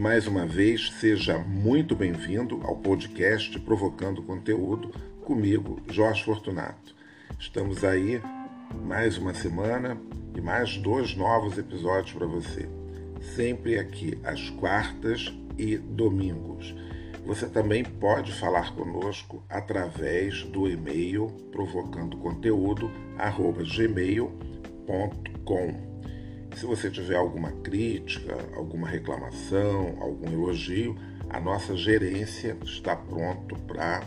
Mais uma vez, seja muito bem-vindo ao podcast Provocando Conteúdo comigo, Jorge Fortunato. Estamos aí mais uma semana e mais dois novos episódios para você. Sempre aqui às quartas e domingos. Você também pode falar conosco através do e-mail provocandoconteúdo@gmail.com. Se você tiver alguma crítica, alguma reclamação, algum elogio, a nossa gerência está pronto para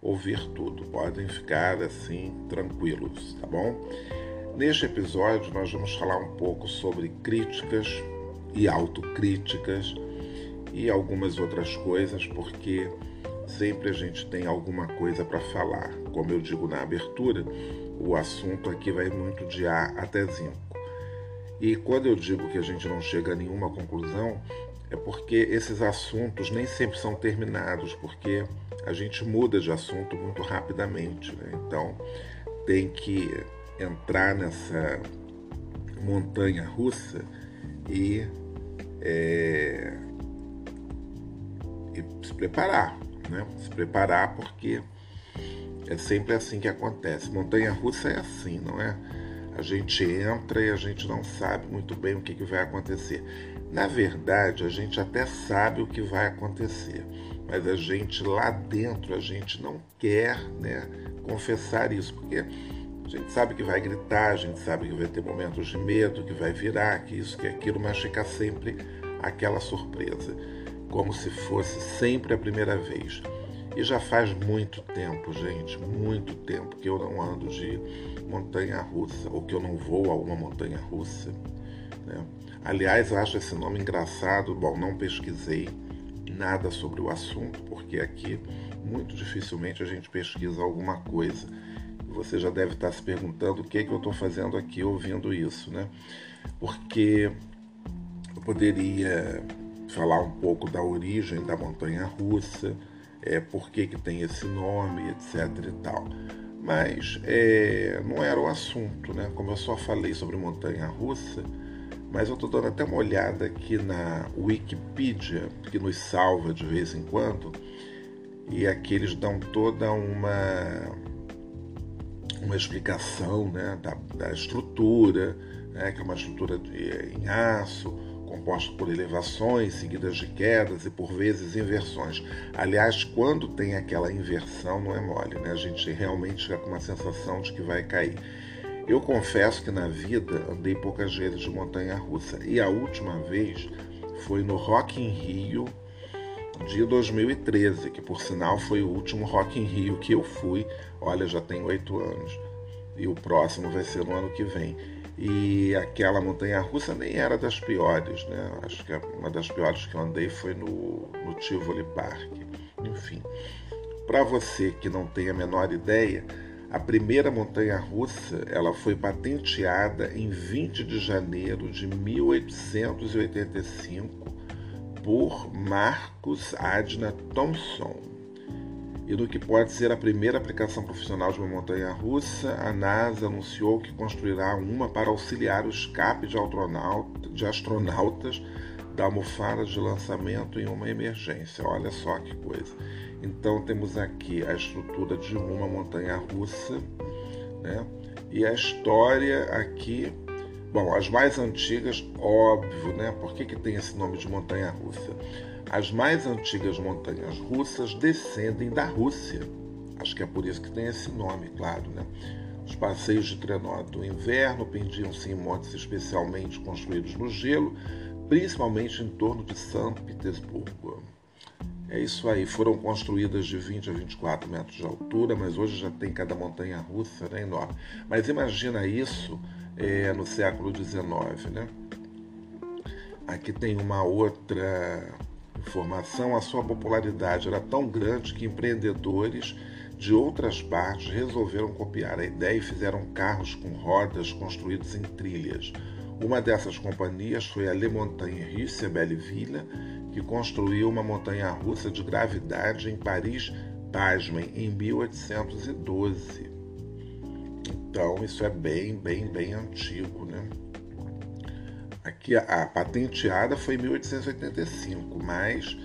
ouvir tudo. Podem ficar assim tranquilos, tá bom? Neste episódio nós vamos falar um pouco sobre críticas e autocríticas e algumas outras coisas, porque sempre a gente tem alguma coisa para falar. Como eu digo na abertura, o assunto aqui vai muito de A até Zinco. E quando eu digo que a gente não chega a nenhuma conclusão, é porque esses assuntos nem sempre são terminados, porque a gente muda de assunto muito rapidamente. Né? Então, tem que entrar nessa montanha russa e, é, e se preparar. Né? Se preparar porque é sempre assim que acontece. Montanha russa é assim, não é? A gente entra e a gente não sabe muito bem o que, que vai acontecer. Na verdade, a gente até sabe o que vai acontecer, mas a gente lá dentro, a gente não quer né, confessar isso, porque a gente sabe que vai gritar, a gente sabe que vai ter momentos de medo, que vai virar, que isso, que aquilo, mas fica sempre aquela surpresa, como se fosse sempre a primeira vez. E já faz muito tempo, gente, muito tempo que eu não ando de montanha russa, ou que eu não vou a uma montanha russa. Né? Aliás, acho esse nome engraçado. Bom, não pesquisei nada sobre o assunto, porque aqui muito dificilmente a gente pesquisa alguma coisa. Você já deve estar se perguntando o que, é que eu estou fazendo aqui ouvindo isso, né? Porque eu poderia falar um pouco da origem da montanha russa, é, por que, que tem esse nome, etc e tal. Mas é, não era o assunto, né? Como eu só falei sobre montanha russa, mas eu estou dando até uma olhada aqui na Wikipedia, que nos salva de vez em quando, e aqui eles dão toda uma, uma explicação né, da, da estrutura, né, que é uma estrutura de, em aço, composta por elevações seguidas de quedas e por vezes inversões. Aliás, quando tem aquela inversão, não é mole, né? A gente realmente fica com uma sensação de que vai cair. Eu confesso que na vida andei poucas vezes de montanha russa e a última vez foi no Rock in Rio de 2013, que por sinal foi o último Rock in Rio que eu fui. Olha, já tem oito anos e o próximo vai ser no ano que vem. E aquela montanha russa nem era das piores, né? Acho que uma das piores que eu andei foi no, no Tivoli Park. Enfim, para você que não tem a menor ideia, a primeira montanha russa ela foi patenteada em 20 de janeiro de 1885 por Marcus Adna Thompson e no que pode ser a primeira aplicação profissional de uma montanha russa, a NASA anunciou que construirá uma para auxiliar o escape de, de astronautas da almofada de lançamento em uma emergência. Olha só que coisa. Então temos aqui a estrutura de uma montanha russa, né? E a história aqui, bom, as mais antigas, óbvio, né? Por que, que tem esse nome de montanha russa? As mais antigas montanhas russas descendem da Rússia. Acho que é por isso que tem esse nome, claro, né? Os passeios de trenó do inverno pendiam-se em montes especialmente construídos no gelo, principalmente em torno de São Petersburgo. É isso aí, foram construídas de 20 a 24 metros de altura, mas hoje já tem cada montanha russa né, enorme. Mas imagina isso é, no século XIX, né? Aqui tem uma outra informação, a sua popularidade era tão grande que empreendedores de outras partes resolveram copiar a ideia e fizeram carros com rodas construídos em trilhas. Uma dessas companhias foi a Le Montagne Russe Belleville, que construiu uma montanha russa de gravidade em Paris, pasmem, em 1812. Então, isso é bem, bem, bem antigo, né? Aqui a, a patenteada foi em 1885, mas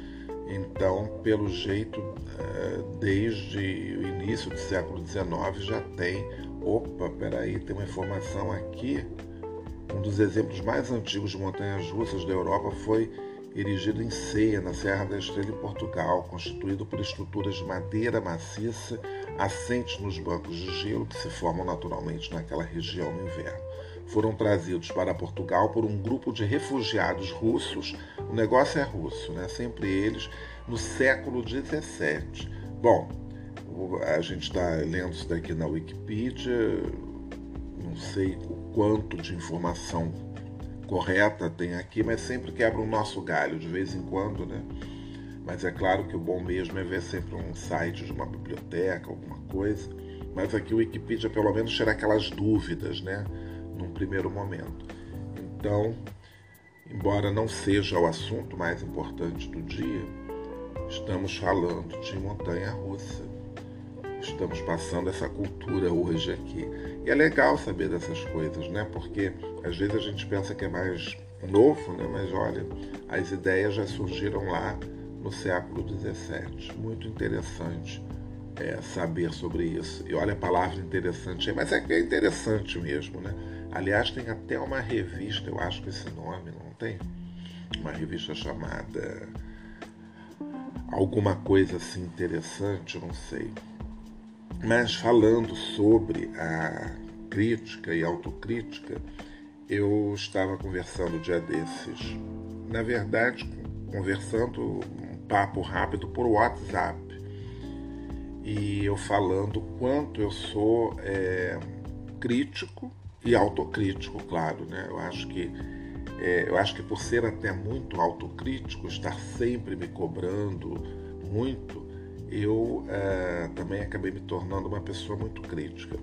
então, pelo jeito, eh, desde o início do século XIX já tem. Opa, peraí, tem uma informação aqui. Um dos exemplos mais antigos de montanhas russas da Europa foi erigido em Ceia, na Serra da Estrela, em Portugal, constituído por estruturas de madeira maciça assentes nos bancos de gelo que se formam naturalmente naquela região no inverno. Foram trazidos para Portugal por um grupo de refugiados russos. O negócio é russo, né? Sempre eles, no século XVII. Bom, a gente está lendo isso daqui na Wikipedia, não sei o quanto de informação correta tem aqui, mas sempre quebra o nosso galho de vez em quando, né? Mas é claro que o bom mesmo é ver sempre um site de uma biblioteca, alguma coisa. Mas aqui o Wikipedia pelo menos tira aquelas dúvidas, né? Num primeiro momento. Então, embora não seja o assunto mais importante do dia, estamos falando de montanha russa. Estamos passando essa cultura hoje aqui. E é legal saber dessas coisas, né? Porque às vezes a gente pensa que é mais novo, né? Mas olha, as ideias já surgiram lá no século XVII. Muito interessante é, saber sobre isso. E olha a palavra interessante aí, mas é que é interessante mesmo, né? Aliás, tem até uma revista, eu acho que esse nome não tem, uma revista chamada alguma coisa assim interessante, não sei. Mas falando sobre a crítica e autocrítica, eu estava conversando um dia desses, na verdade, conversando um papo rápido por WhatsApp, e eu falando quanto eu sou é, crítico e autocrítico, claro, né? Eu acho que é, eu acho que por ser até muito autocrítico, estar sempre me cobrando muito, eu é, também acabei me tornando uma pessoa muito crítica.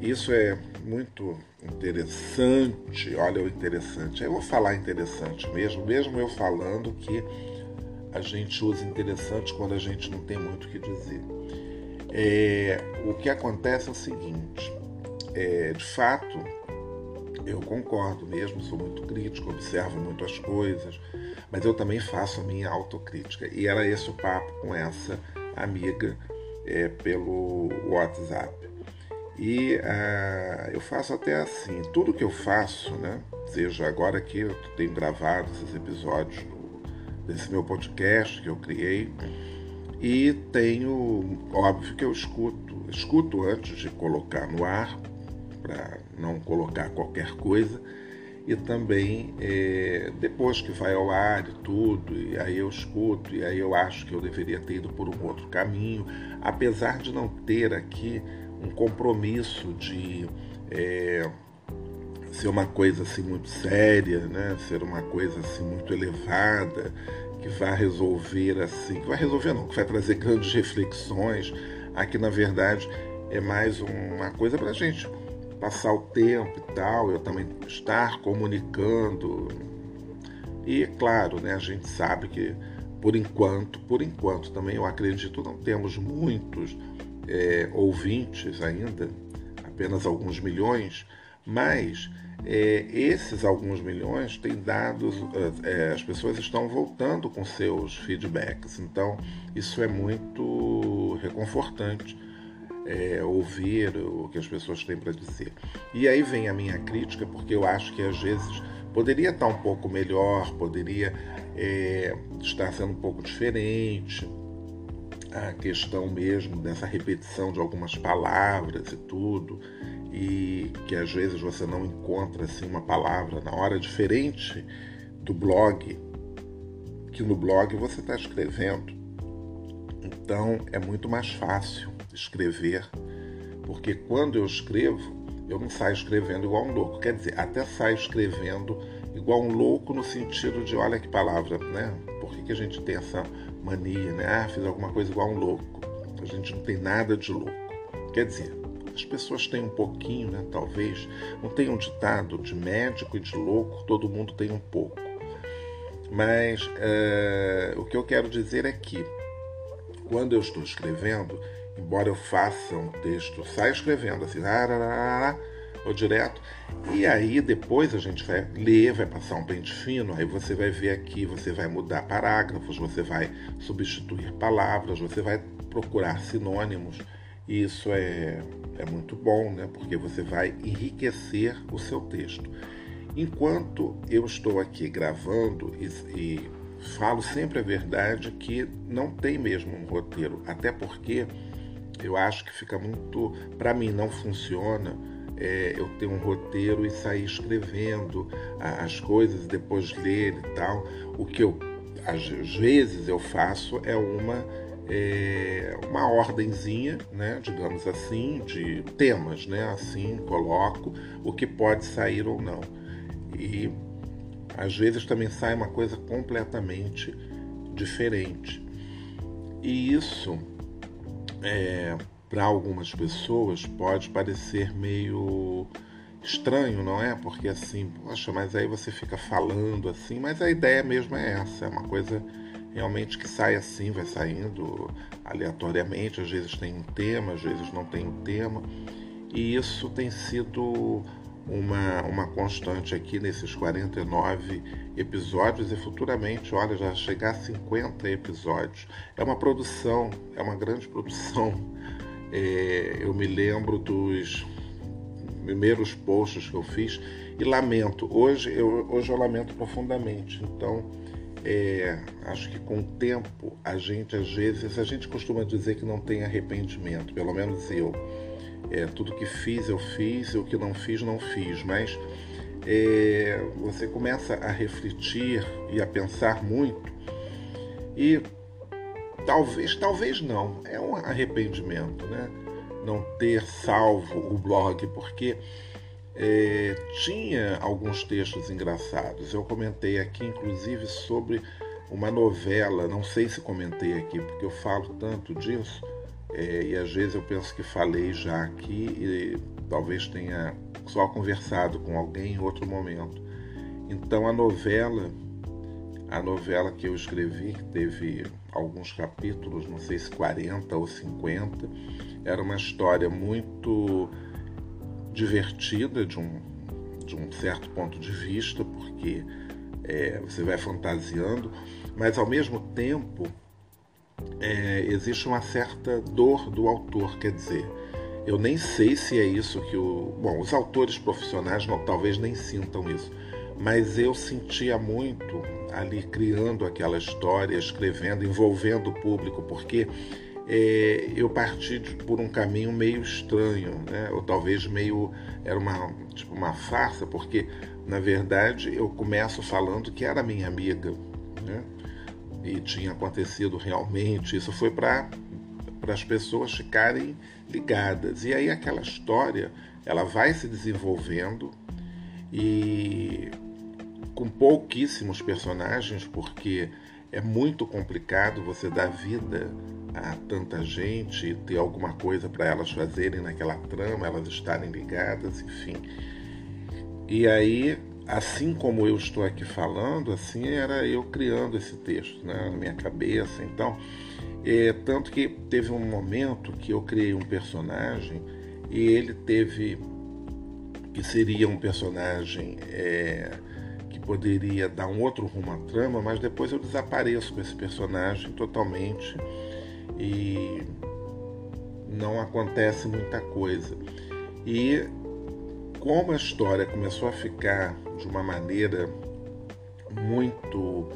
Isso é muito interessante, olha o interessante. Eu vou falar interessante mesmo, mesmo eu falando que a gente usa interessante quando a gente não tem muito o que dizer. É, o que acontece é o seguinte, é, de fato, eu concordo mesmo, sou muito crítico, observo muito as coisas, mas eu também faço a minha autocrítica. E era esse o papo com essa amiga é, pelo WhatsApp. E uh, eu faço até assim, tudo que eu faço, né? Seja agora que eu tenho gravado esses episódios desse meu podcast que eu criei, e tenho, óbvio que eu escuto, escuto antes de colocar no ar, para não colocar qualquer coisa, e também é, depois que vai ao ar e tudo, e aí eu escuto, e aí eu acho que eu deveria ter ido por um outro caminho, apesar de não ter aqui um compromisso de é, ser uma coisa assim muito séria, né? ser uma coisa assim muito elevada, que vai resolver assim, que vai resolver não, que vai trazer grandes reflexões. Aqui na verdade é mais uma coisa para a gente passar o tempo e tal, eu também estar comunicando. E claro, né, a gente sabe que por enquanto, por enquanto também eu acredito não temos muitos é, ouvintes ainda, apenas alguns milhões, mas é, esses alguns milhões têm dado, é, as pessoas estão voltando com seus feedbacks, então isso é muito reconfortante é, ouvir o que as pessoas têm para dizer. E aí vem a minha crítica, porque eu acho que às vezes poderia estar um pouco melhor, poderia é, estar sendo um pouco diferente. A questão mesmo dessa repetição de algumas palavras e tudo, e que às vezes você não encontra assim uma palavra na hora diferente do blog, que no blog você está escrevendo Então é muito mais fácil escrever, porque quando eu escrevo, eu não saio escrevendo igual um louco. Quer dizer, até saio escrevendo igual um louco no sentido de, olha que palavra, né? Por que, que a gente tem essa mania, né? Ah, fiz alguma coisa igual um louco. A gente não tem nada de louco. Quer dizer, as pessoas têm um pouquinho, né? Talvez. Não tem um ditado de médico e de louco, todo mundo tem um pouco. Mas é, o que eu quero dizer é que quando eu estou escrevendo, embora eu faça um texto, saio escrevendo assim, ou direto, e aí depois a gente vai ler, vai passar um pente fino, aí você vai ver aqui, você vai mudar parágrafos, você vai substituir palavras, você vai procurar sinônimos, e isso é, é muito bom, né? Porque você vai enriquecer o seu texto. Enquanto eu estou aqui gravando e, e falo sempre a verdade que não tem mesmo um roteiro, até porque eu acho que fica muito. Para mim, não funciona é, eu ter um roteiro e sair escrevendo as coisas depois ler e tal. O que eu, às vezes, eu faço é uma. É, uma ordenzinha, né, digamos assim, de temas, né, assim coloco o que pode sair ou não. E às vezes também sai uma coisa completamente diferente. E isso é, para algumas pessoas pode parecer meio estranho, não é? Porque assim, poxa, mas aí você fica falando assim, mas a ideia mesmo é essa, é uma coisa realmente que sai assim, vai saindo aleatoriamente, às vezes tem um tema, às vezes não tem um tema. E isso tem sido uma, uma constante aqui nesses 49 episódios e futuramente, olha, já chegar a 50 episódios. É uma produção, é uma grande produção. É, eu me lembro dos primeiros posts que eu fiz e lamento. Hoje eu, hoje eu lamento profundamente. Então, é, acho que com o tempo a gente às vezes a gente costuma dizer que não tem arrependimento, pelo menos eu. É, tudo que fiz eu fiz, o que não fiz não fiz, mas é, você começa a refletir e a pensar muito e talvez, talvez não, é um arrependimento, né? Não ter salvo o blog, porque é, tinha alguns textos engraçados. Eu comentei aqui, inclusive, sobre uma novela, não sei se comentei aqui, porque eu falo tanto disso é, e às vezes eu penso que falei já aqui e talvez tenha só conversado com alguém em outro momento. Então a novela, a novela que eu escrevi, que teve alguns capítulos, não sei se 40 ou 50, era uma história muito divertida de um, de um certo ponto de vista, porque é, você vai fantasiando, mas ao mesmo tempo é, existe uma certa dor do autor, quer dizer, eu nem sei se é isso que o. Bom, os autores profissionais não, talvez nem sintam isso, mas eu sentia muito ali criando aquela história, escrevendo, envolvendo o público, porque é, eu parti de, por um caminho meio estranho, né? ou talvez meio. era uma, tipo, uma farsa, porque na verdade eu começo falando que era minha amiga. Né? E tinha acontecido realmente. Isso foi para as pessoas ficarem ligadas. E aí aquela história ela vai se desenvolvendo e com pouquíssimos personagens, porque é muito complicado você dar vida a tanta gente ter alguma coisa para elas fazerem naquela trama, elas estarem ligadas, enfim. E aí assim como eu estou aqui falando, assim era eu criando esse texto né, na minha cabeça. Então, é, tanto que teve um momento que eu criei um personagem e ele teve que seria um personagem é, que poderia dar um outro rumo à trama, mas depois eu desapareço com esse personagem totalmente e não acontece muita coisa. E como a história começou a ficar de uma maneira muito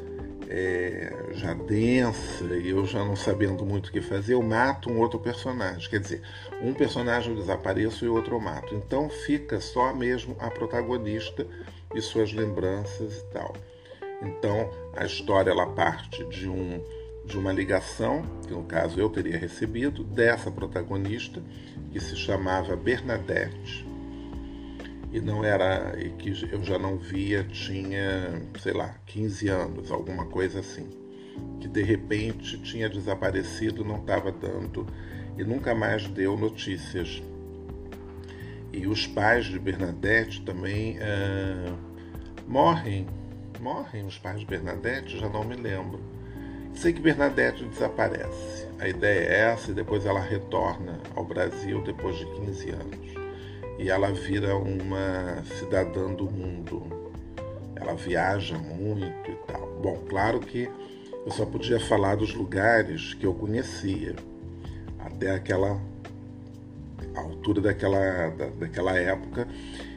é, já densa e eu já não sabendo muito o que fazer, eu mato um outro personagem. Quer dizer, um personagem eu desapareço e outro eu mato. Então fica só mesmo a protagonista e suas lembranças e tal. Então a história ela parte de um de uma ligação, que no caso eu teria recebido, dessa protagonista, que se chamava Bernadette. E não era. e que eu já não via, tinha, sei lá, 15 anos, alguma coisa assim. Que de repente tinha desaparecido, não estava dando e nunca mais deu notícias. E os pais de Bernadette também uh, morrem. Morrem os pais de Bernadette? Já não me lembro. Sei que Bernadette desaparece. A ideia é essa e depois ela retorna ao Brasil depois de 15 anos. E ela vira uma cidadã do mundo. Ela viaja muito e tal. Bom, claro que eu só podia falar dos lugares que eu conhecia até aquela altura daquela, da, daquela época.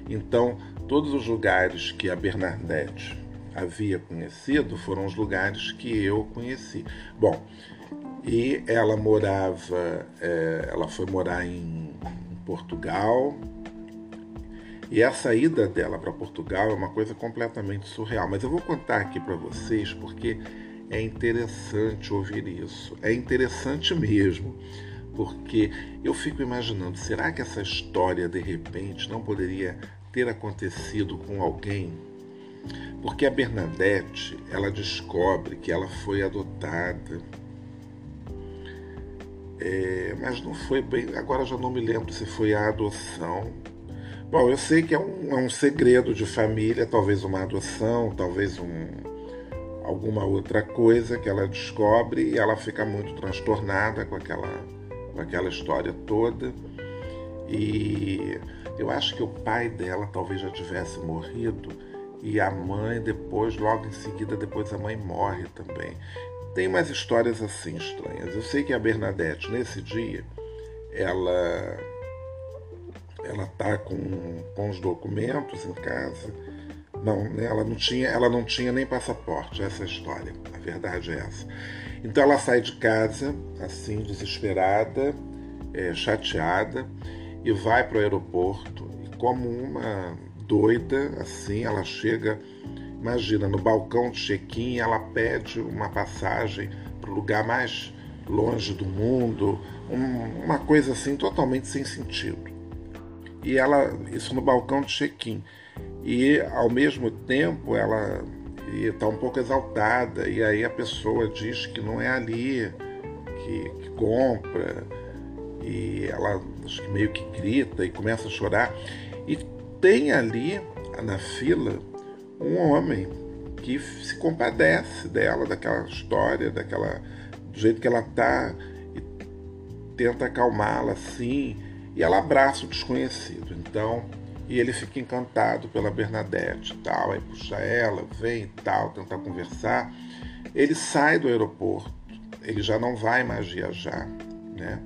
Então, todos os lugares que a Bernadette havia conhecido foram os lugares que eu conheci. Bom, e ela morava, é, ela foi morar em, em Portugal. E a saída dela para Portugal é uma coisa completamente surreal. Mas eu vou contar aqui para vocês porque é interessante ouvir isso. É interessante mesmo porque eu fico imaginando, será que essa história de repente não poderia ter acontecido com alguém? Porque a Bernadette, ela descobre que ela foi adotada. É, mas não foi bem. Agora já não me lembro se foi a adoção. Bom, eu sei que é um, é um segredo de família, talvez uma adoção, talvez um, alguma outra coisa que ela descobre e ela fica muito transtornada com aquela com aquela história toda. E eu acho que o pai dela talvez já tivesse morrido e a mãe depois, logo em seguida, depois a mãe morre também. Tem umas histórias assim estranhas. Eu sei que a Bernadette nesse dia ela ela tá com, com os documentos em casa. Não, ela não tinha, ela não tinha nem passaporte, essa é a história. A verdade é essa. Então ela sai de casa, assim, desesperada, é, chateada, e vai para o aeroporto. E como uma doida, assim, ela chega, imagina, no balcão de check-in, ela pede uma passagem para o lugar mais longe do mundo, um, uma coisa assim totalmente sem sentido. E ela, isso no balcão de check-in. E ao mesmo tempo ela está um pouco exaltada, e aí a pessoa diz que não é ali que, que compra, e ela que meio que grita e começa a chorar. E tem ali na fila um homem que se compadece dela, daquela história, daquela do jeito que ela tá e tenta acalmá-la assim, e ela abraça o desconhecido. Então, e ele fica encantado pela Bernadette tal, aí puxa ela, vem e tal, tentar conversar. Ele sai do aeroporto, ele já não vai mais viajar, né?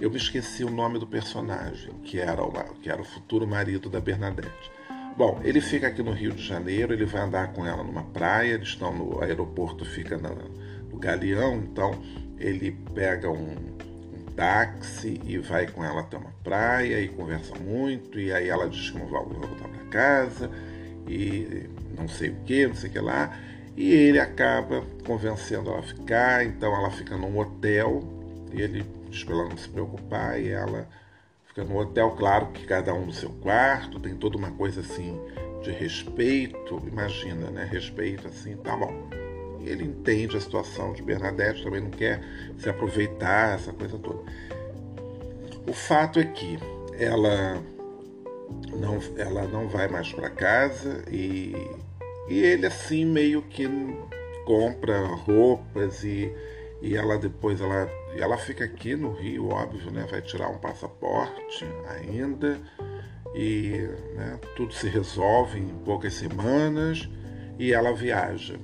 Eu me esqueci o nome do personagem, que era o, que era o futuro marido da Bernadette. Bom, ele fica aqui no Rio de Janeiro, ele vai andar com ela numa praia, eles estão no aeroporto, fica no, no Galeão, então ele pega um, táxi e vai com ela até uma praia e conversa muito, e aí ela diz que não vai voltar para casa e não sei o que, não sei o que lá. E ele acaba convencendo ela a ficar, então ela fica num hotel, ele diz para ela não se preocupar, e ela fica no hotel, claro que cada um no seu quarto, tem toda uma coisa assim de respeito, imagina, né? Respeito assim, tá bom ele entende a situação de Bernadette, também não quer se aproveitar, essa coisa toda. O fato é que ela não, ela não vai mais para casa e, e ele assim meio que compra roupas e, e ela depois ela, ela fica aqui no Rio, óbvio, né? Vai tirar um passaporte ainda e né, tudo se resolve em poucas semanas e ela viaja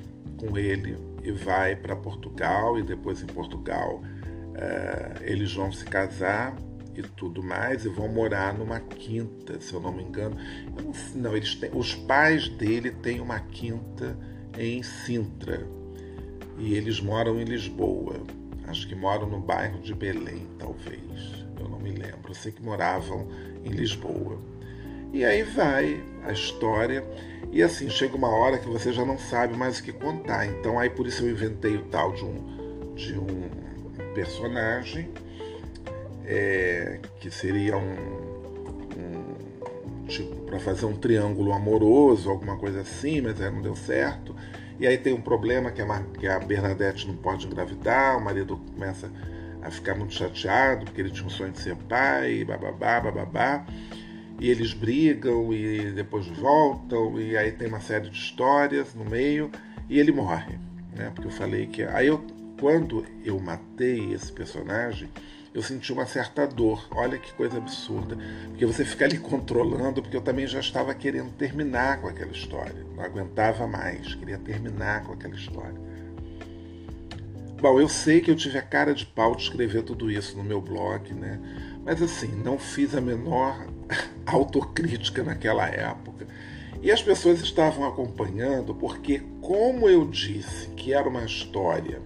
com ele e vai para Portugal e depois em Portugal uh, eles vão se casar e tudo mais e vão morar numa quinta, se eu não me engano. Não, não, eles têm, os pais dele têm uma quinta em Sintra e eles moram em Lisboa. Acho que moram no bairro de Belém, talvez. Eu não me lembro. Eu sei que moravam em Lisboa. E aí vai a história. E assim, chega uma hora que você já não sabe mais o que contar. Então aí por isso eu inventei o tal de um, de um personagem é, que seria um, um tipo para fazer um triângulo amoroso, alguma coisa assim, mas aí não deu certo. E aí tem um problema que a, que a Bernadette não pode engravidar, o marido começa a ficar muito chateado porque ele tinha um sonho de ser pai, bababá, bababá. E eles brigam e depois voltam, e aí tem uma série de histórias no meio, e ele morre. Né? Porque eu falei que. Aí eu, quando eu matei esse personagem, eu senti uma certa dor. Olha que coisa absurda. Porque você fica ali controlando, porque eu também já estava querendo terminar com aquela história. Não aguentava mais, queria terminar com aquela história. Bom, eu sei que eu tive a cara de pau de escrever tudo isso no meu blog, né? Mas assim, não fiz a menor autocrítica naquela época. E as pessoas estavam acompanhando porque, como eu disse que era uma história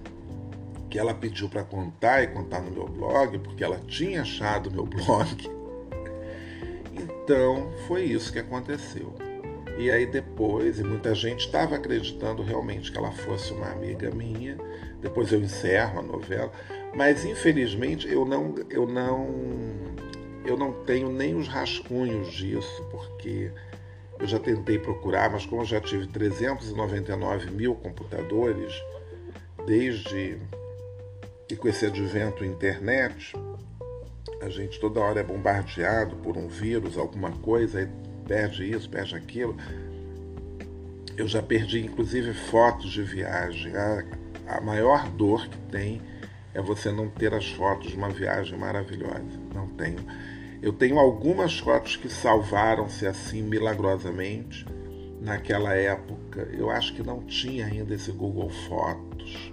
que ela pediu para contar e contar no meu blog, porque ela tinha achado meu blog, então foi isso que aconteceu. E aí depois, e muita gente estava acreditando realmente que ela fosse uma amiga minha. Depois eu encerro a novela, mas infelizmente eu não, eu não, eu não tenho nem os rascunhos disso, porque eu já tentei procurar, mas como eu já tive 399 mil computadores desde que com esse advento internet, a gente toda hora é bombardeado por um vírus, alguma coisa, aí perde isso, perde aquilo. Eu já perdi inclusive fotos de viagem. A, a maior dor que tem é você não ter as fotos de uma viagem maravilhosa. Não tenho. Eu tenho algumas fotos que salvaram-se assim milagrosamente. Naquela época, eu acho que não tinha ainda esse Google Fotos.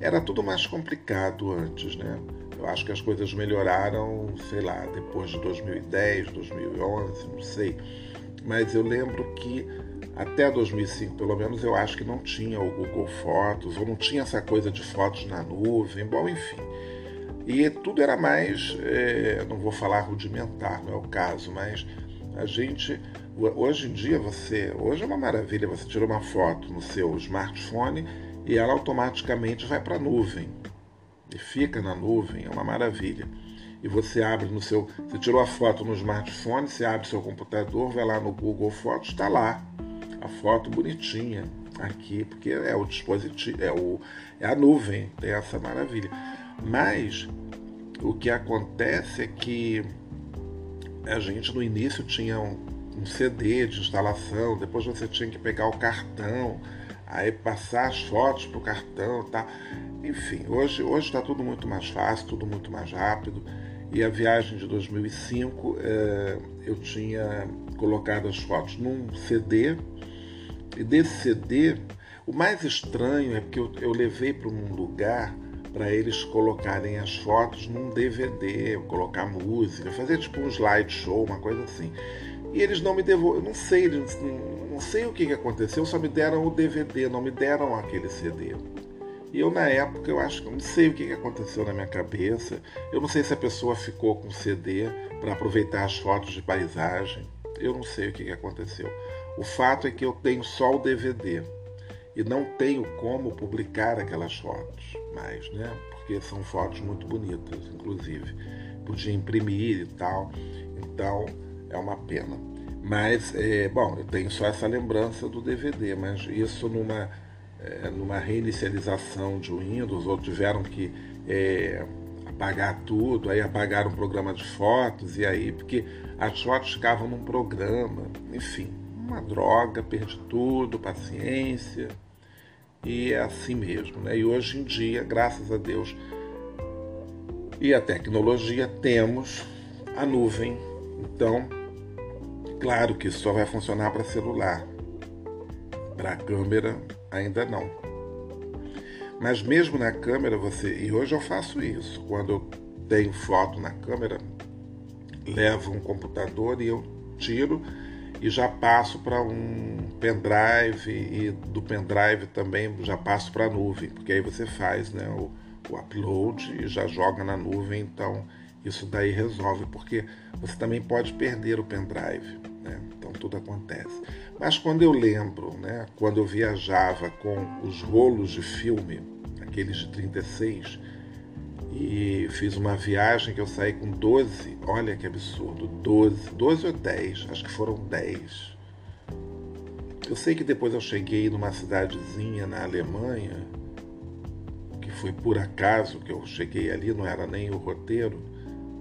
Era tudo mais complicado antes, né? Eu acho que as coisas melhoraram, sei lá, depois de 2010, 2011, não sei. Mas eu lembro que até 2005, pelo menos, eu acho que não tinha o Google Fotos, ou não tinha essa coisa de fotos na nuvem, bom, enfim. E tudo era mais, é, não vou falar rudimentar, não é o caso, mas a gente, hoje em dia, você, hoje é uma maravilha, você tira uma foto no seu smartphone e ela automaticamente vai para a nuvem e fica na nuvem, é uma maravilha. E você abre no seu. Você tirou a foto no smartphone, você abre seu computador, vai lá no Google Fotos, está lá. A foto bonitinha aqui, porque é o dispositivo, é, o, é a nuvem, tem essa maravilha. Mas o que acontece é que a gente no início tinha um, um CD de instalação, depois você tinha que pegar o cartão, aí passar as fotos para o cartão, tá? Enfim, hoje está tudo muito mais fácil, tudo muito mais rápido. E a viagem de 2005 é, eu tinha colocado as fotos num CD e desse CD o mais estranho é porque eu, eu levei para um lugar para eles colocarem as fotos num DVD, colocar música, fazer tipo um slideshow, uma coisa assim. E eles não me devolveram, não sei, não, sei o que, que aconteceu, só me deram o DVD, não me deram aquele CD. E eu, na época, eu acho que não sei o que aconteceu na minha cabeça. Eu não sei se a pessoa ficou com CD para aproveitar as fotos de paisagem. Eu não sei o que aconteceu. O fato é que eu tenho só o DVD e não tenho como publicar aquelas fotos mais, né? Porque são fotos muito bonitas, inclusive. Podia imprimir e tal. Então é uma pena. Mas, é, bom, eu tenho só essa lembrança do DVD, mas isso numa é, numa reinicialização de Windows, ou tiveram que é, apagar tudo, aí apagaram o programa de fotos, e aí, porque as fotos ficavam num programa, enfim, uma droga, perdi tudo, paciência, e é assim mesmo, né? E hoje em dia, graças a Deus e a tecnologia, temos a nuvem, então, claro que só vai funcionar para celular, para câmera ainda não. Mas mesmo na câmera você. E hoje eu faço isso. Quando eu tenho foto na câmera, levo um computador e eu tiro e já passo para um pendrive e do pendrive também já passo para a nuvem, porque aí você faz né, o, o upload e já joga na nuvem, então isso daí resolve, porque você também pode perder o pendrive, né? então tudo acontece. Mas quando eu lembro, né, quando eu viajava com os rolos de filme, aqueles de 36, e fiz uma viagem que eu saí com 12, olha que absurdo, 12, 12 ou 10, acho que foram 10. Eu sei que depois eu cheguei numa cidadezinha na Alemanha, que foi por acaso que eu cheguei ali, não era nem o roteiro,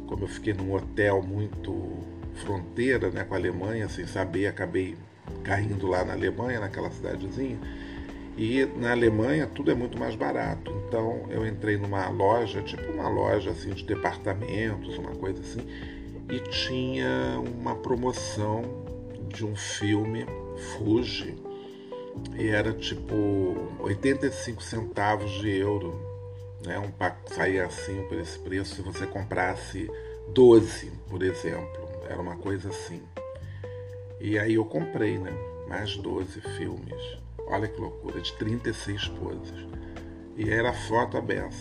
como eu fiquei num hotel muito fronteira né, com a Alemanha, sem saber, acabei caindo lá na Alemanha, naquela cidadezinha. E na Alemanha tudo é muito mais barato. Então eu entrei numa loja, tipo uma loja assim de departamentos, uma coisa assim, e tinha uma promoção de um filme Fuji e era tipo 85 centavos de euro, né? Um pack saía assim por esse preço se você comprasse 12, por exemplo. Era uma coisa assim. E aí eu comprei, né? Mais 12 filmes. Olha que loucura, de 36 poses. E era foto aberta.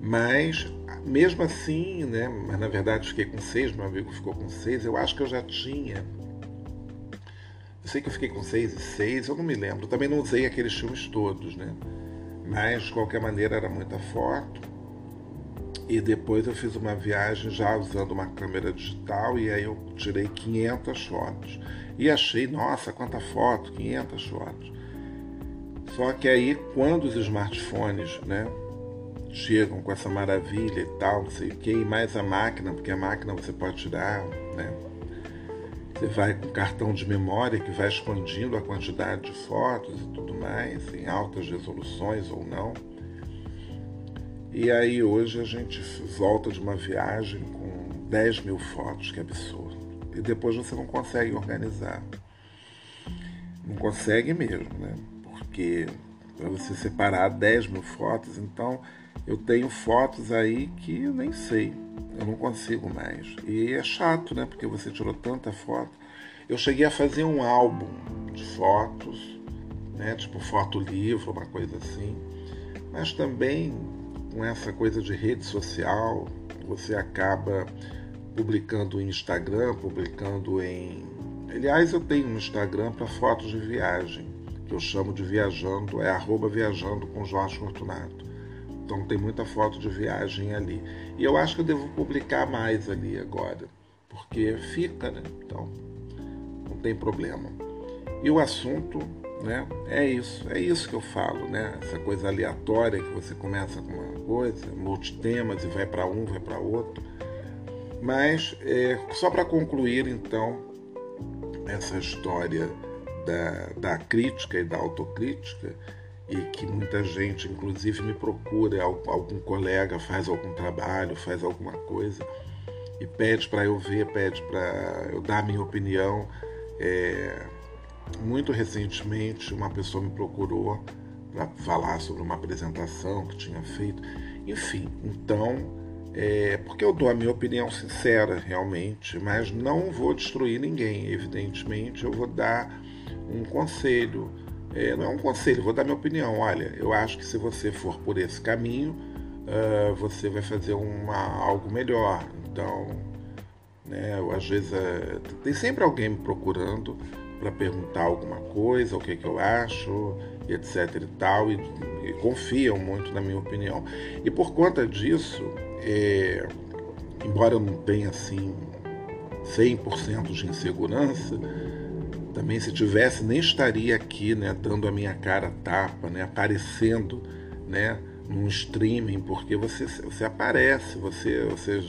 Mas, mesmo assim, né? Mas na verdade fiquei com seis, meu amigo ficou com seis. Eu acho que eu já tinha. Eu sei que eu fiquei com seis e seis, eu não me lembro. Também não usei aqueles filmes todos, né? Mas, de qualquer maneira, era muita foto. E depois eu fiz uma viagem já usando uma câmera digital e aí eu tirei 500 fotos. E achei, nossa, quanta foto, 500 fotos. Só que aí, quando os smartphones né, chegam com essa maravilha e tal, não sei o que, e mais a máquina, porque a máquina você pode tirar, né? Você vai com cartão de memória que vai expandindo a quantidade de fotos e tudo mais, em altas resoluções ou não. E aí hoje a gente volta de uma viagem com 10 mil fotos, que absurdo. E depois você não consegue organizar. Não consegue mesmo, né? Porque para você separar 10 mil fotos, então eu tenho fotos aí que eu nem sei, eu não consigo mais. E é chato, né? Porque você tirou tanta foto. Eu cheguei a fazer um álbum de fotos, né? Tipo foto livro, uma coisa assim. Mas também com essa coisa de rede social, você acaba publicando em Instagram, publicando em. Aliás, eu tenho um Instagram para fotos de viagem que eu chamo de viajando, é arroba viajando com Jorge Fortunato. Então tem muita foto de viagem ali. E eu acho que eu devo publicar mais ali agora, porque fica, né? Então não tem problema. E o assunto, né? É isso, é isso que eu falo, né? Essa coisa aleatória que você começa com uma coisa, multitemas e vai para um, vai para outro. Mas é, só para concluir então essa história da, da crítica e da autocrítica e que muita gente, inclusive, me procura, algum colega faz algum trabalho, faz alguma coisa e pede para eu ver, pede para eu dar minha opinião. É, muito recentemente, uma pessoa me procurou para falar sobre uma apresentação que tinha feito. Enfim, então, é, porque eu dou a minha opinião sincera, realmente, mas não vou destruir ninguém, evidentemente, eu vou dar um conselho. É, não é um conselho, vou dar minha opinião. Olha, eu acho que se você for por esse caminho, uh, você vai fazer uma, algo melhor. Então, né, eu, às vezes, uh, tem sempre alguém me procurando para perguntar alguma coisa, o que, que eu acho, etc e tal, e, e, confiam muito na minha opinião. E por conta disso, é, embora eu não tenha assim 100% de insegurança, também se tivesse nem estaria aqui, né, dando a minha cara tapa, né, aparecendo, né, num streaming, porque você você aparece, você você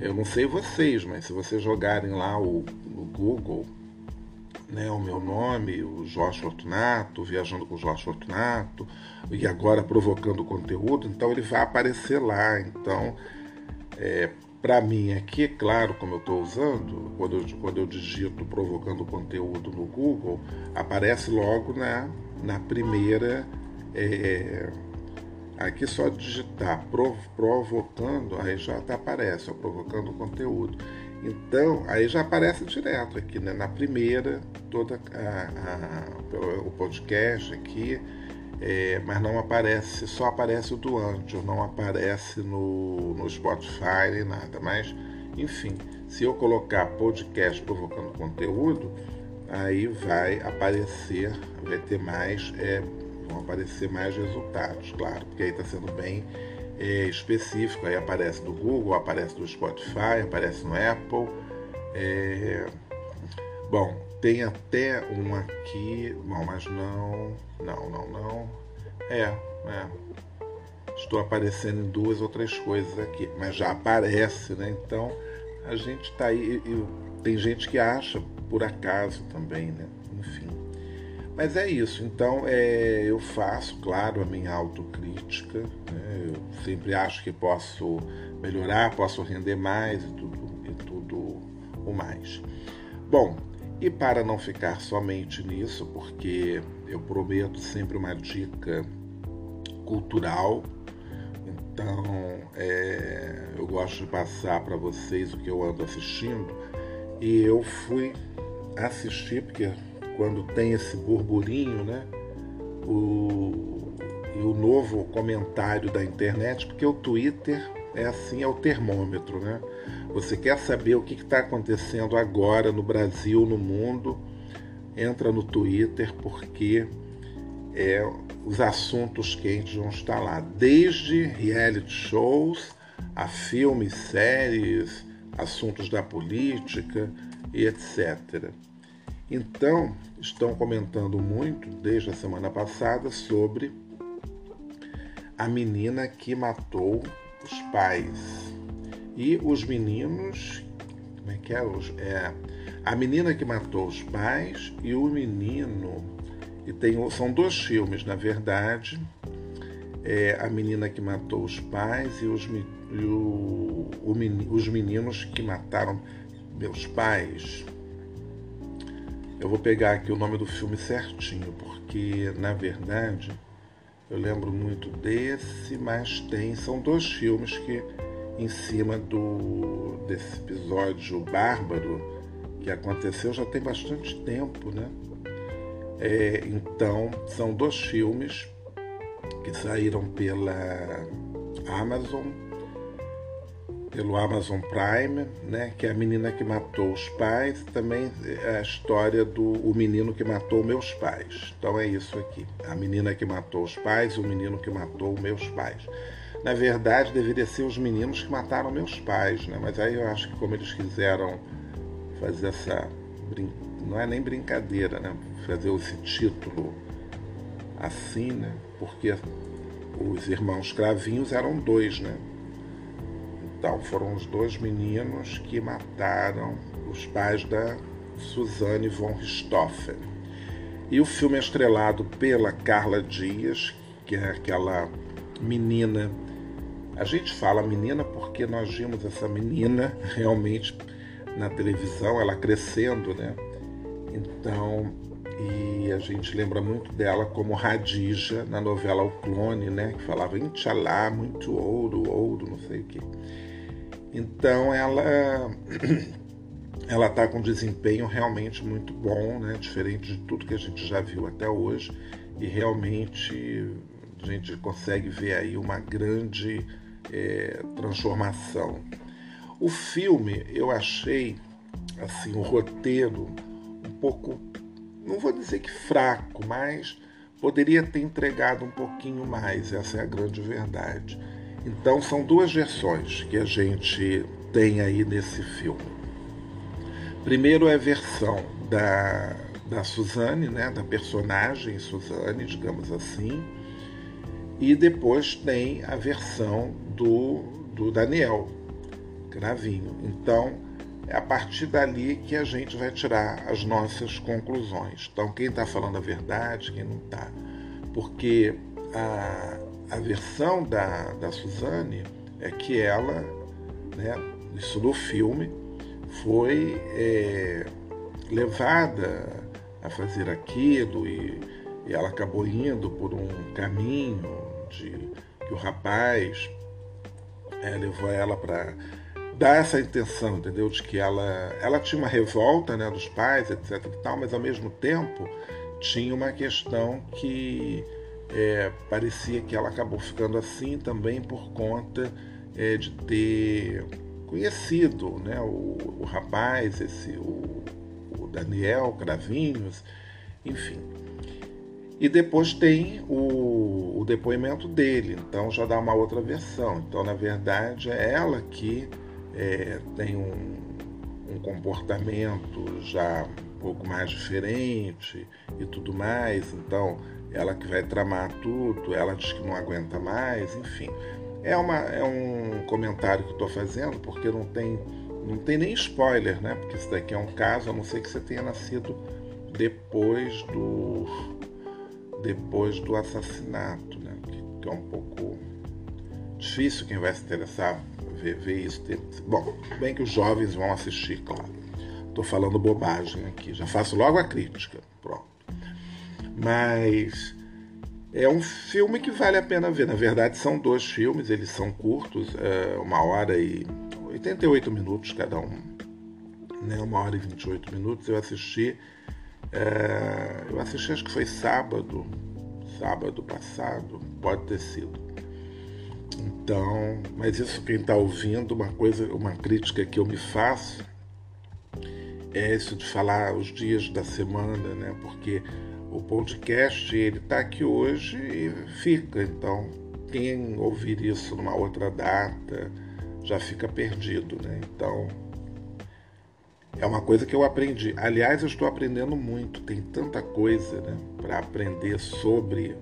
eu não sei vocês, mas se vocês jogarem lá o, no Google, né, o meu nome, o Jorge Fortunato, viajando com o Jorge Fortunato, e agora provocando conteúdo, então ele vai aparecer lá. Então, é, para mim aqui, é claro, como eu estou usando, quando eu, quando eu digito provocando conteúdo no Google, aparece logo na, na primeira. É, aqui só digitar prov, provocando, aí já tá, aparece, ó, provocando conteúdo. Então, aí já aparece direto aqui, né? Na primeira, toda a, a, o podcast aqui, é, mas não aparece, só aparece o do Anchor, não aparece no, no Spotify nem nada. Mas, enfim, se eu colocar podcast provocando conteúdo, aí vai aparecer, vai ter mais é, vão aparecer mais resultados, claro, porque aí está sendo bem é, específico. Aí aparece do Google, aparece do Spotify, aparece no Apple. É... Bom, tem até um aqui. Bom, mas não. Não, não, não. É, é. Estou aparecendo em duas ou três coisas aqui, mas já aparece, né? Então a gente está aí. E, tem gente que acha por acaso também, né? Enfim. Mas é isso. Então é, eu faço, claro, a minha autocrítica. Né? Eu sempre acho que posso melhorar, posso render mais e tudo, e tudo o mais. Bom, e para não ficar somente nisso, porque eu prometo sempre uma dica cultural, então é, eu gosto de passar para vocês o que eu ando assistindo e eu fui assistir, porque quando tem esse burburinho, né? O, o novo comentário da internet, porque o Twitter é assim, é o termômetro, né? Você quer saber o que está acontecendo agora no Brasil, no mundo, entra no Twitter porque é, os assuntos quentes vão estar lá, desde reality shows a filmes, séries, assuntos da política e etc. Então, estão comentando muito desde a semana passada sobre a menina que matou os pais. E os meninos. Como é que é? é a menina que matou os pais e o menino. E tem, são dois filmes, na verdade. É a menina que matou os pais e os, e o, o, os meninos que mataram meus pais. Eu vou pegar aqui o nome do filme certinho, porque na verdade eu lembro muito desse, mas tem são dois filmes que em cima do desse episódio bárbaro que aconteceu já tem bastante tempo, né? É, então são dois filmes que saíram pela Amazon pelo Amazon Prime, né, que é a menina que matou os pais, também é a história do o menino que matou meus pais. Então é isso aqui, a menina que matou os pais e o menino que matou meus pais. Na verdade, deveria ser os meninos que mataram meus pais, né? Mas aí eu acho que como eles quiseram fazer essa não é nem brincadeira, né? Fazer esse título assim, né? Porque os irmãos Cravinhos eram dois, né? Então, foram os dois meninos que mataram os pais da Suzanne von Richthofen. E o filme é estrelado pela Carla Dias, que é aquela menina. A gente fala menina porque nós vimos essa menina realmente na televisão, ela crescendo, né? Então, e a gente lembra muito dela como Radija na novela O Clone, né? Que falava Inxalá, muito ouro, ouro, não sei o quê. Então ela ela está com desempenho realmente muito bom, né? diferente de tudo que a gente já viu até hoje, e realmente a gente consegue ver aí uma grande é, transformação. O filme eu achei assim o roteiro um pouco, não vou dizer que fraco, mas poderia ter entregado um pouquinho mais, essa é a grande verdade. Então são duas versões que a gente tem aí nesse filme. Primeiro é a versão da, da Suzane, né, da personagem Suzane, digamos assim, e depois tem a versão do, do Daniel Cravinho. Então é a partir dali que a gente vai tirar as nossas conclusões. Então quem está falando a verdade, quem não está. Porque a, a versão da, da Suzane é que ela, né, isso no filme, foi é, levada a fazer aquilo e, e, ela acabou indo por um caminho de que o rapaz é, levou ela para dar essa intenção, entendeu? De que ela, ela tinha uma revolta né, dos pais, etc. E tal, mas ao mesmo tempo tinha uma questão que é, parecia que ela acabou ficando assim também por conta é, de ter conhecido né, o, o rapaz, esse, o, o Daniel Cravinhos, enfim. E depois tem o, o, depoimento dele, então já dá uma outra versão. Então, na verdade, é ela que é, tem um, um comportamento já um pouco mais diferente e tudo mais. Então, ela que vai tramar tudo, ela diz que não aguenta mais, enfim. É, uma, é um comentário que estou fazendo porque não tem, não tem nem spoiler, né? Porque isso daqui é um caso, a não ser que você tenha nascido depois do depois do assassinato, né? Que, que é um pouco difícil quem vai se interessar ver, ver isso. Bom, bem que os jovens vão assistir, claro. Estou falando bobagem aqui, já faço logo a crítica. Mas é um filme que vale a pena ver. Na verdade, são dois filmes, eles são curtos, é uma hora e 88 minutos cada um. Né? Uma hora e 28 minutos. Eu assisti. É, eu assisti, acho que foi sábado, sábado passado, pode ter sido. Então, mas isso quem está ouvindo, uma coisa, uma crítica que eu me faço é isso de falar os dias da semana, né? Porque o podcast ele está aqui hoje e fica. Então, quem ouvir isso numa outra data já fica perdido, né? Então, é uma coisa que eu aprendi. Aliás, eu estou aprendendo muito. Tem tanta coisa, né, para aprender sobre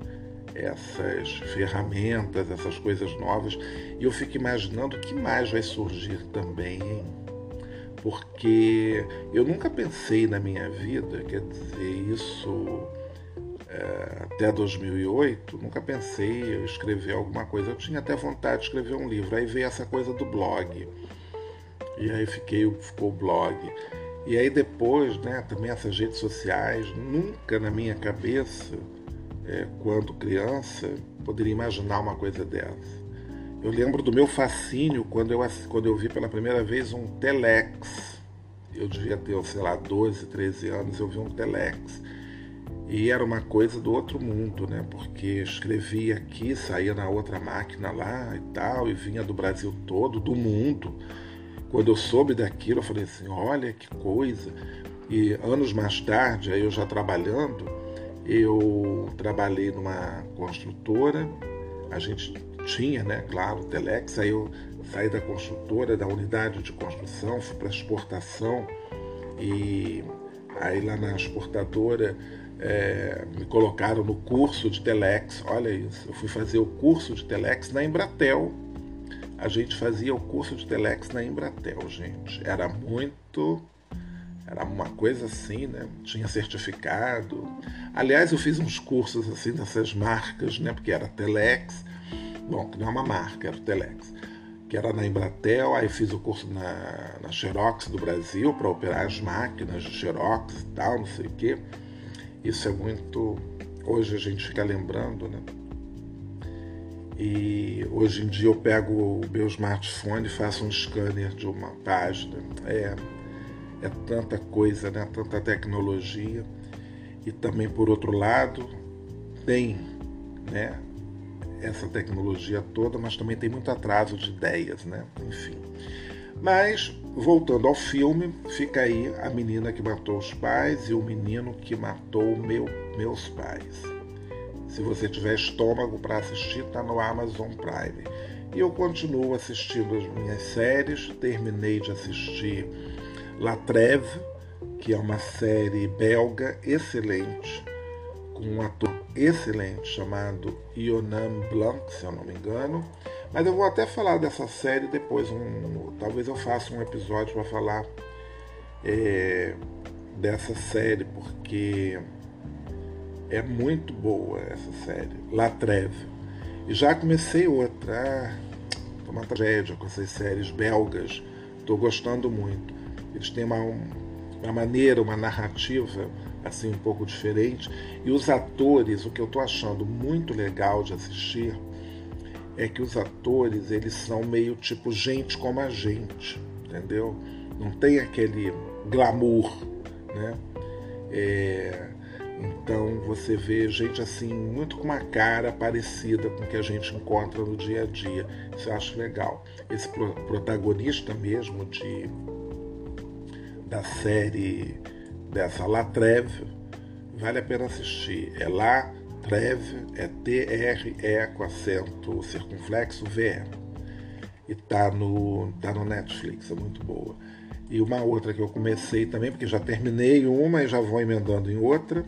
essas ferramentas, essas coisas novas, e eu fico imaginando o que mais vai surgir também, hein? Porque eu nunca pensei na minha vida, quer dizer, isso é, até 2008, nunca pensei em escrever alguma coisa. Eu tinha até vontade de escrever um livro. Aí veio essa coisa do blog. E aí fiquei, ficou o blog. E aí depois, né, também essas redes sociais, nunca na minha cabeça é, quando criança, poderia imaginar uma coisa dessa. Eu lembro do meu fascínio quando eu, quando eu vi pela primeira vez um telex. Eu devia ter, sei lá, 12, 13 anos, eu vi um telex. E era uma coisa do outro mundo, né? Porque escrevia aqui, saía na outra máquina lá e tal, e vinha do Brasil todo, do mundo. Quando eu soube daquilo, eu falei assim: olha que coisa. E anos mais tarde, aí eu já trabalhando, eu trabalhei numa construtora, a gente tinha, né, claro, Telex, aí eu saí da construtora, da unidade de construção, fui para exportação e aí lá na exportadora é, me colocaram no curso de Telex, olha isso, eu fui fazer o curso de Telex na Embratel. A gente fazia o curso de Telex na Embratel, gente. Era muito era uma coisa assim, né? Tinha certificado. Aliás, eu fiz uns cursos assim dessas marcas, né? Porque era Telex. Bom, que não é uma marca, era o Telex. Que era na Embratel, aí fiz o curso na, na Xerox do Brasil para operar as máquinas de Xerox e tal, não sei o quê. Isso é muito. Hoje a gente fica lembrando, né? E hoje em dia eu pego o meu smartphone e faço um scanner de uma página. É, é tanta coisa, né? tanta tecnologia. E também, por outro lado, tem né? essa tecnologia toda, mas também tem muito atraso de ideias, né? enfim. Mas, voltando ao filme, fica aí a menina que matou os pais e o menino que matou meu, meus pais. Se você tiver estômago para assistir, está no Amazon Prime. E eu continuo assistindo as minhas séries, terminei de assistir La Trêve, que é uma série belga excelente, com um ator excelente chamado Ionam Blanc, se eu não me engano. Mas eu vou até falar dessa série depois. Um, talvez eu faça um episódio para falar é, dessa série, porque é muito boa essa série, La Trêve. E já comecei outra. Ah, uma tragédia com essas séries belgas. Estou gostando muito. Eles têm uma, uma maneira, uma narrativa assim um pouco diferente. E os atores, o que eu estou achando muito legal de assistir é que os atores, eles são meio tipo gente como a gente, entendeu? Não tem aquele glamour, né? É, então você vê gente assim, muito com uma cara parecida com o que a gente encontra no dia a dia. Isso eu acho legal. Esse pro, protagonista mesmo de, da série dessa La Treve, vale a pena assistir. É lá 13 é T-R-E com acento circunflexo V. E tá no, tá no Netflix, é muito boa. E uma outra que eu comecei também, porque já terminei uma e já vou emendando em outra.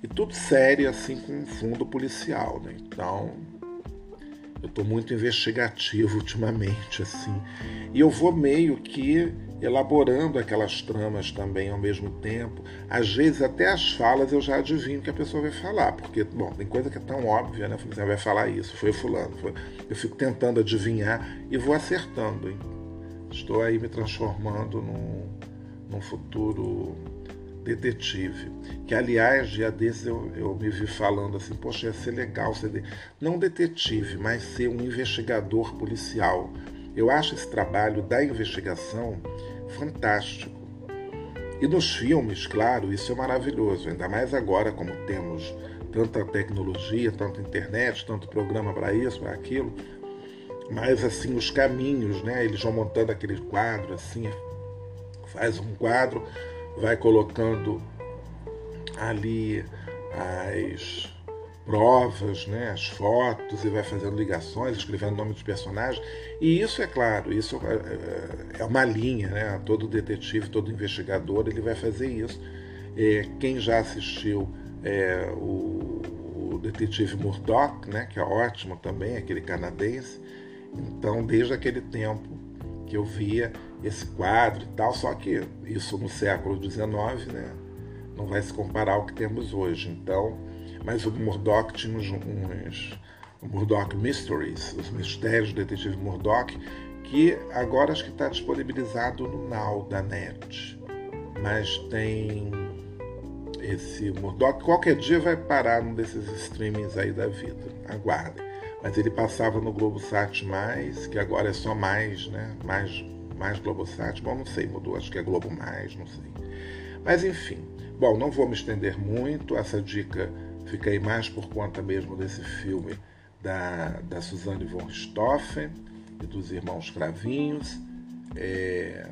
E tudo sério, assim, com fundo policial, né? Então, eu estou muito investigativo ultimamente, assim. E eu vou meio que elaborando aquelas tramas também ao mesmo tempo. Às vezes, até as falas eu já adivinho que a pessoa vai falar, porque, bom, tem coisa que é tão óbvia, né? Você vai falar isso, foi fulano. Foi... Eu fico tentando adivinhar e vou acertando, hein? Estou aí me transformando num, num futuro detetive. Que, aliás, dia desses eu, eu me vi falando assim, poxa, ia ser legal ser de... não detetive, mas ser um investigador policial. Eu acho esse trabalho da investigação fantástico. E nos filmes, claro, isso é maravilhoso, ainda mais agora como temos tanta tecnologia, tanta internet, tanto programa para isso, para aquilo. Mas assim, os caminhos, né? Eles vão montando aquele quadro assim, faz um quadro, vai colocando ali as provas, né, as fotos e vai fazendo ligações, escrevendo o nome dos personagens. E isso é claro, isso é, é, uma linha, né? Todo detetive, todo investigador, ele vai fazer isso. É, quem já assistiu é, o, o, detetive Murdoch, né, que é ótimo também, aquele canadense. Então, desde aquele tempo que eu via esse quadro e tal, só que isso no século XIX, né? Não vai se comparar ao que temos hoje. Então, mas o Murdoch tinha uns, uns Murdoch Mysteries, os mistérios do detetive Murdoch, que agora acho que está disponibilizado no Now da NET. Mas tem esse Murdoch, qualquer dia vai parar num desses streamings aí da vida. Aguardem. Mas ele passava no Globosat mais, que agora é só mais, né? Mais mais Globosat. Bom, não sei, mudou, acho que é Globo Mais, não sei. Mas enfim. Bom, não vou me estender muito. Essa dica fica aí mais por conta mesmo desse filme da, da Suzanne von Richthofen e dos irmãos Cravinhos. É,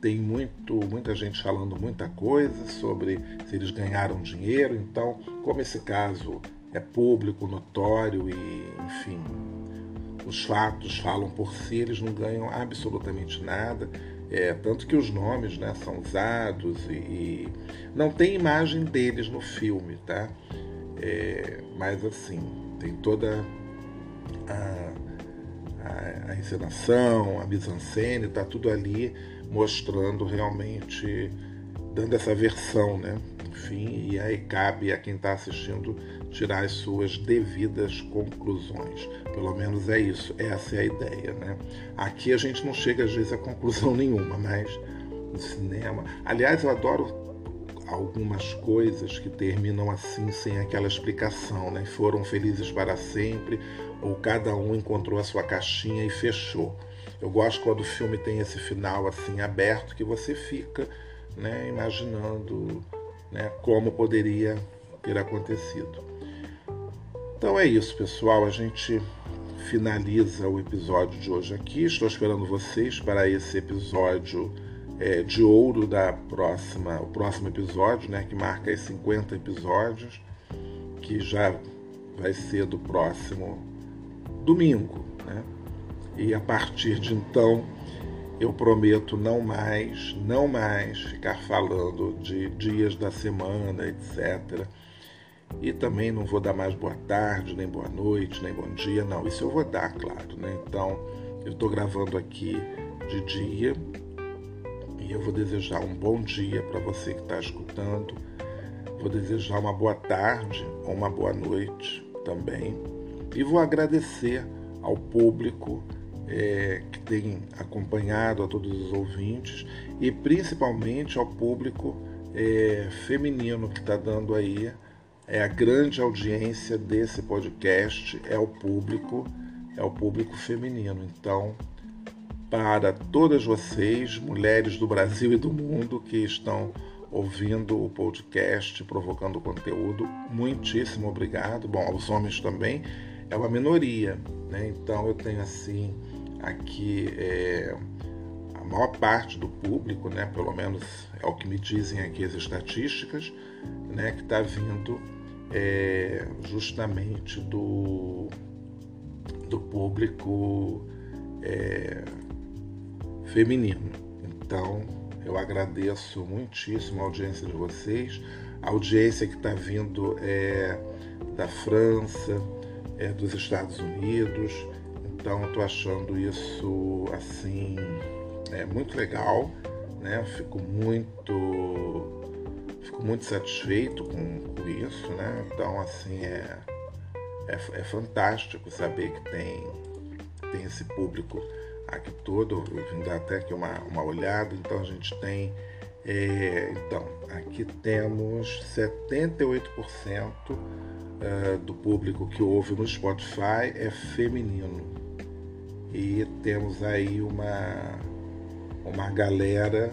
tem muito, muita gente falando muita coisa sobre se eles ganharam dinheiro. Então, como esse caso é público, notório e, enfim, os fatos falam por si, eles não ganham absolutamente nada. É, tanto que os nomes né, são usados e, e, não tem imagem deles no filme, tá? É, mas assim, tem toda a, a, a encenação, a mise-en-scène, tá tudo ali mostrando realmente, dando essa versão, né? Enfim, e aí cabe a quem está assistindo tirar as suas devidas conclusões. Pelo menos é isso, essa é a ideia, né? Aqui a gente não chega às vezes a conclusão nenhuma, mas no cinema. Aliás, eu adoro algumas coisas que terminam assim sem aquela explicação, né? Foram felizes para sempre ou cada um encontrou a sua caixinha e fechou. Eu gosto quando o filme tem esse final assim aberto que você fica, né, imaginando, né, como poderia ter acontecido. Então é isso, pessoal. A gente finaliza o episódio de hoje aqui. Estou esperando vocês para esse episódio é, de ouro da próxima, o próximo episódio, né, que marca os 50 episódios, que já vai ser do próximo domingo, né? E a partir de então eu prometo não mais, não mais ficar falando de dias da semana, etc e também não vou dar mais boa tarde, nem boa noite, nem bom dia, não. Isso eu vou dar, claro, né? Então, eu estou gravando aqui de dia e eu vou desejar um bom dia para você que está escutando. Vou desejar uma boa tarde ou uma boa noite também. E vou agradecer ao público é, que tem acompanhado, a todos os ouvintes e principalmente ao público é, feminino que está dando aí é a grande audiência desse podcast é o público, é o público feminino. Então, para todas vocês, mulheres do Brasil e do mundo que estão ouvindo o podcast, provocando conteúdo, muitíssimo obrigado. Bom, aos homens também é uma minoria, né? Então eu tenho assim aqui é, a maior parte do público, né? Pelo menos é o que me dizem aqui as estatísticas, né? Que está vindo é, justamente do, do público é, feminino. Então, eu agradeço muitíssimo a audiência de vocês, a audiência que está vindo é da França, é dos Estados Unidos. Então, estou achando isso assim é muito legal, né? Fico muito fico muito satisfeito com, com isso, né? Então, assim, é, é, é fantástico saber que tem, tem esse público aqui todo. Eu vim dar até aqui uma, uma olhada. Então, a gente tem. É, então, aqui temos 78% uh, do público que ouve no Spotify é feminino. E temos aí uma, uma galera,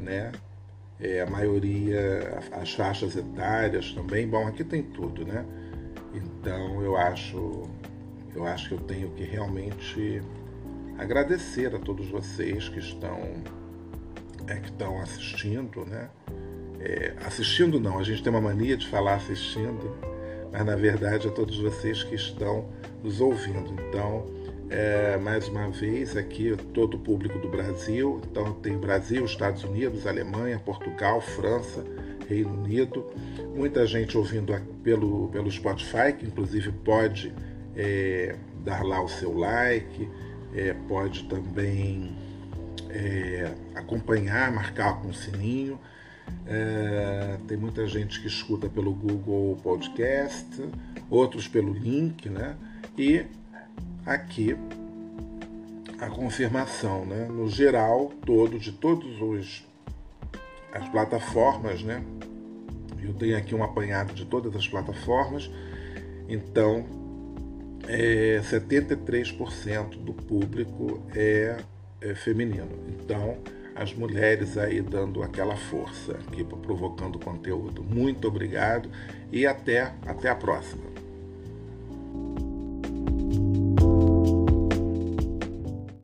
né? É, a maioria, as faixas etárias também. Bom, aqui tem tudo, né? Então eu acho, eu acho que eu tenho que realmente agradecer a todos vocês que estão, é, que estão assistindo, né? É, assistindo não, a gente tem uma mania de falar assistindo, mas na verdade a todos vocês que estão nos ouvindo. Então é, mais uma vez aqui todo o público do Brasil. Então tem Brasil, Estados Unidos, Alemanha, Portugal, França, Reino Unido. Muita gente ouvindo pelo, pelo Spotify, que inclusive pode é, dar lá o seu like, é, pode também é, acompanhar, marcar com o sininho. É, tem muita gente que escuta pelo Google Podcast, outros pelo link, né? E aqui a confirmação, né? No geral todo de todos os as plataformas, né? Eu tenho aqui um apanhado de todas as plataformas. Então, é, 73% do público é, é feminino. Então, as mulheres aí dando aquela força aqui, provocando conteúdo. Muito obrigado e até, até a próxima.